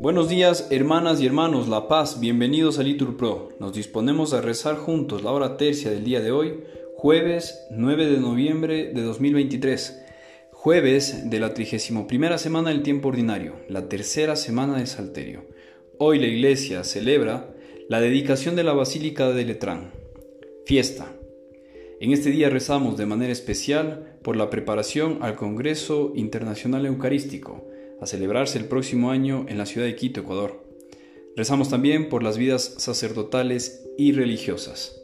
Buenos días, hermanas y hermanos, La Paz, bienvenidos a Litur Pro. Nos disponemos a rezar juntos la hora tercia del día de hoy, jueves 9 de noviembre de 2023, jueves de la 31 semana del tiempo ordinario, la tercera semana de Salterio. Hoy la Iglesia celebra la dedicación de la Basílica de Letrán. Fiesta. En este día rezamos de manera especial por la preparación al Congreso Internacional Eucarístico, a celebrarse el próximo año en la ciudad de Quito, Ecuador. Rezamos también por las vidas sacerdotales y religiosas.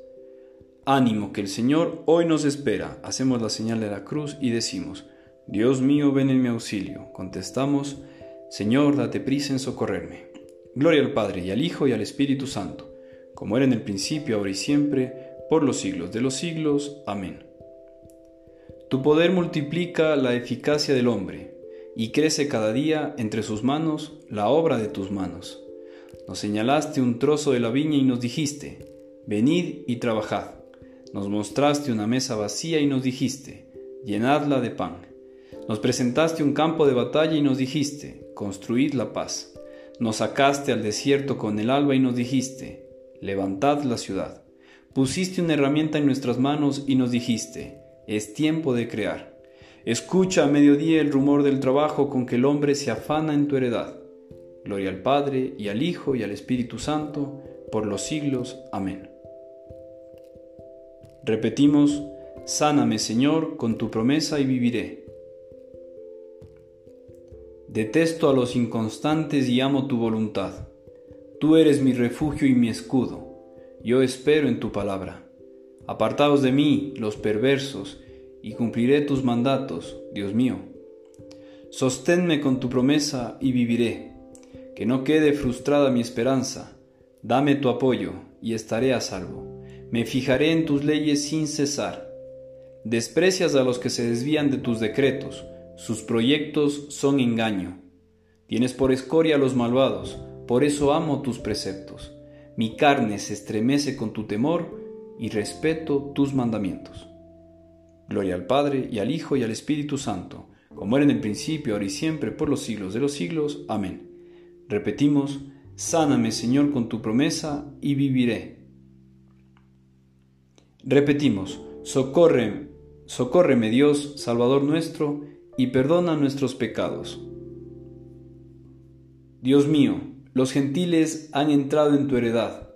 Ánimo que el Señor hoy nos espera. Hacemos la señal de la cruz y decimos, Dios mío, ven en mi auxilio. Contestamos, Señor, date prisa en socorrerme. Gloria al Padre y al Hijo y al Espíritu Santo, como era en el principio, ahora y siempre, por los siglos de los siglos. Amén. Tu poder multiplica la eficacia del hombre y crece cada día entre sus manos la obra de tus manos. Nos señalaste un trozo de la viña y nos dijiste, venid y trabajad. Nos mostraste una mesa vacía y nos dijiste, llenadla de pan. Nos presentaste un campo de batalla y nos dijiste, construid la paz. Nos sacaste al desierto con el alba y nos dijiste, levantad la ciudad. Pusiste una herramienta en nuestras manos y nos dijiste, es tiempo de crear. Escucha a mediodía el rumor del trabajo con que el hombre se afana en tu heredad. Gloria al Padre y al Hijo y al Espíritu Santo, por los siglos. Amén. Repetimos, Sáname Señor con tu promesa y viviré. Detesto a los inconstantes y amo tu voluntad. Tú eres mi refugio y mi escudo. Yo espero en tu palabra. Apartaos de mí, los perversos, y cumpliré tus mandatos, Dios mío. Sosténme con tu promesa y viviré, que no quede frustrada mi esperanza. Dame tu apoyo y estaré a salvo. Me fijaré en tus leyes sin cesar. Desprecias a los que se desvían de tus decretos, sus proyectos son engaño. Tienes por escoria a los malvados, por eso amo tus preceptos. Mi carne se estremece con tu temor y respeto tus mandamientos. Gloria al Padre, y al Hijo, y al Espíritu Santo, como era en el principio, ahora y siempre, por los siglos de los siglos. Amén. Repetimos, sáname Señor con tu promesa, y viviré. Repetimos, socorre, socórreme Dios, Salvador nuestro, y perdona nuestros pecados. Dios mío, los gentiles han entrado en tu heredad,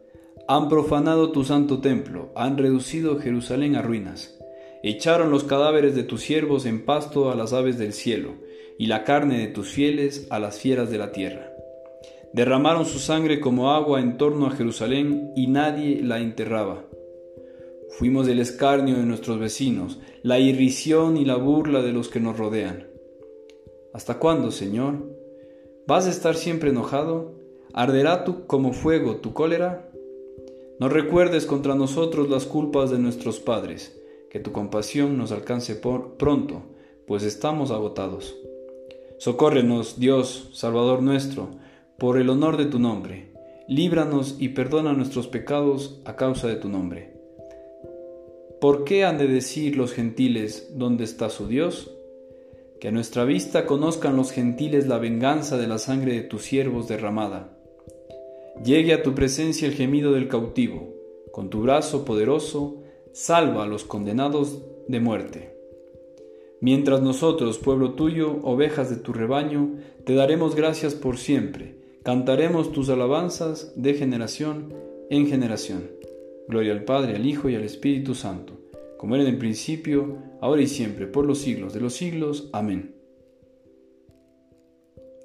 han profanado tu santo templo, han reducido Jerusalén a ruinas Echaron los cadáveres de tus siervos en pasto a las aves del cielo, y la carne de tus fieles a las fieras de la tierra. Derramaron su sangre como agua en torno a Jerusalén, y nadie la enterraba. Fuimos el escarnio de nuestros vecinos, la irrisión y la burla de los que nos rodean. ¿Hasta cuándo, Señor? ¿Vas a estar siempre enojado? ¿Arderá tú como fuego tu cólera? No recuerdes contra nosotros las culpas de nuestros padres que tu compasión nos alcance pronto, pues estamos agotados. Socórrenos, Dios, Salvador nuestro, por el honor de tu nombre. Líbranos y perdona nuestros pecados a causa de tu nombre. ¿Por qué han de decir los gentiles dónde está su Dios? Que a nuestra vista conozcan los gentiles la venganza de la sangre de tus siervos derramada. Llegue a tu presencia el gemido del cautivo, con tu brazo poderoso, salva a los condenados de muerte. Mientras nosotros, pueblo tuyo, ovejas de tu rebaño, te daremos gracias por siempre, cantaremos tus alabanzas de generación en generación. Gloria al Padre, al Hijo y al Espíritu Santo, como era en el principio, ahora y siempre, por los siglos de los siglos. Amén.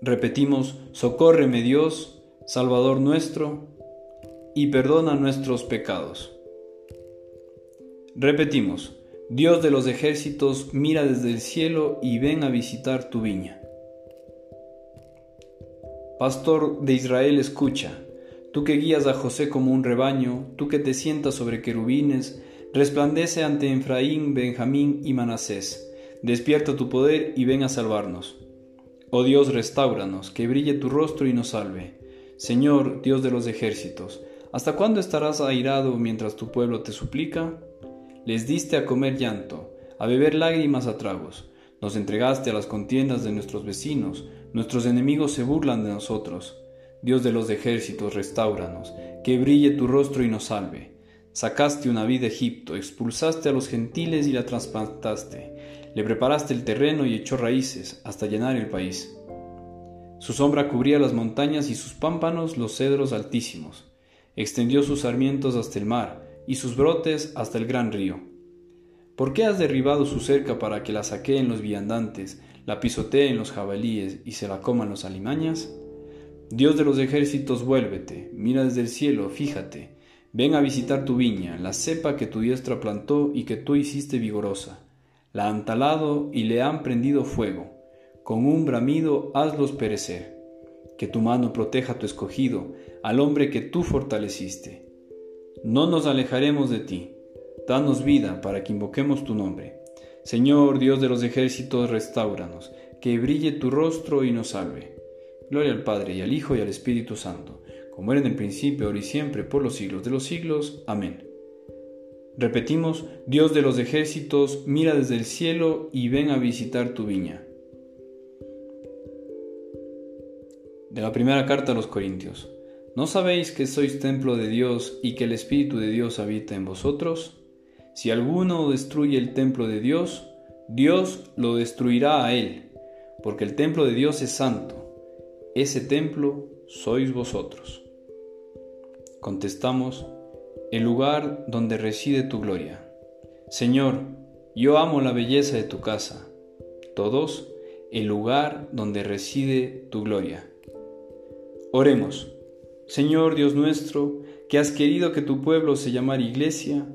Repetimos, socórreme Dios, Salvador nuestro, y perdona nuestros pecados. Repetimos, Dios de los ejércitos, mira desde el cielo y ven a visitar tu viña. Pastor de Israel, escucha, tú que guías a José como un rebaño, tú que te sientas sobre querubines, resplandece ante Efraín, Benjamín y Manasés, despierta tu poder y ven a salvarnos. Oh Dios, restauranos, que brille tu rostro y nos salve. Señor, Dios de los ejércitos, ¿hasta cuándo estarás airado mientras tu pueblo te suplica? Les diste a comer llanto, a beber lágrimas a tragos. Nos entregaste a las contiendas de nuestros vecinos, nuestros enemigos se burlan de nosotros. Dios de los ejércitos, restauranos, que brille tu rostro y nos salve. Sacaste una vida de Egipto, expulsaste a los gentiles y la trasplantaste. Le preparaste el terreno y echó raíces hasta llenar el país. Su sombra cubría las montañas y sus pámpanos los cedros altísimos. Extendió sus sarmientos hasta el mar y sus brotes hasta el gran río. ¿Por qué has derribado su cerca para que la saqueen los viandantes, la pisoteen los jabalíes y se la coman los alimañas? Dios de los ejércitos, vuélvete, mira desde el cielo, fíjate, ven a visitar tu viña, la cepa que tu diestra plantó y que tú hiciste vigorosa. La han talado y le han prendido fuego, con un bramido hazlos perecer. Que tu mano proteja a tu escogido, al hombre que tú fortaleciste. No nos alejaremos de ti, danos vida para que invoquemos tu nombre. Señor Dios de los ejércitos, restauranos, que brille tu rostro y nos salve. Gloria al Padre y al Hijo y al Espíritu Santo, como era en el principio, ahora y siempre, por los siglos de los siglos. Amén. Repetimos, Dios de los ejércitos, mira desde el cielo y ven a visitar tu viña. De la primera carta a los Corintios. ¿No sabéis que sois templo de Dios y que el Espíritu de Dios habita en vosotros? Si alguno destruye el templo de Dios, Dios lo destruirá a él, porque el templo de Dios es santo ese templo sois vosotros. Contestamos, el lugar donde reside tu gloria. Señor, yo amo la belleza de tu casa. Todos, el lugar donde reside tu gloria. Oremos. Señor Dios nuestro, que has querido que tu pueblo se llamara iglesia,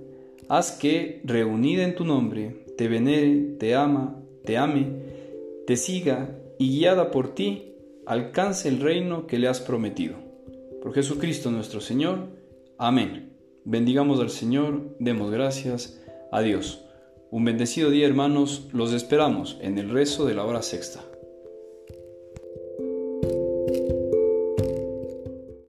haz que, reunida en tu nombre, te venere, te ama, te ame, te siga y guiada por ti, alcance el reino que le has prometido. Por Jesucristo nuestro Señor. Amén. Bendigamos al Señor, demos gracias a Dios. Un bendecido día hermanos, los esperamos en el rezo de la hora sexta.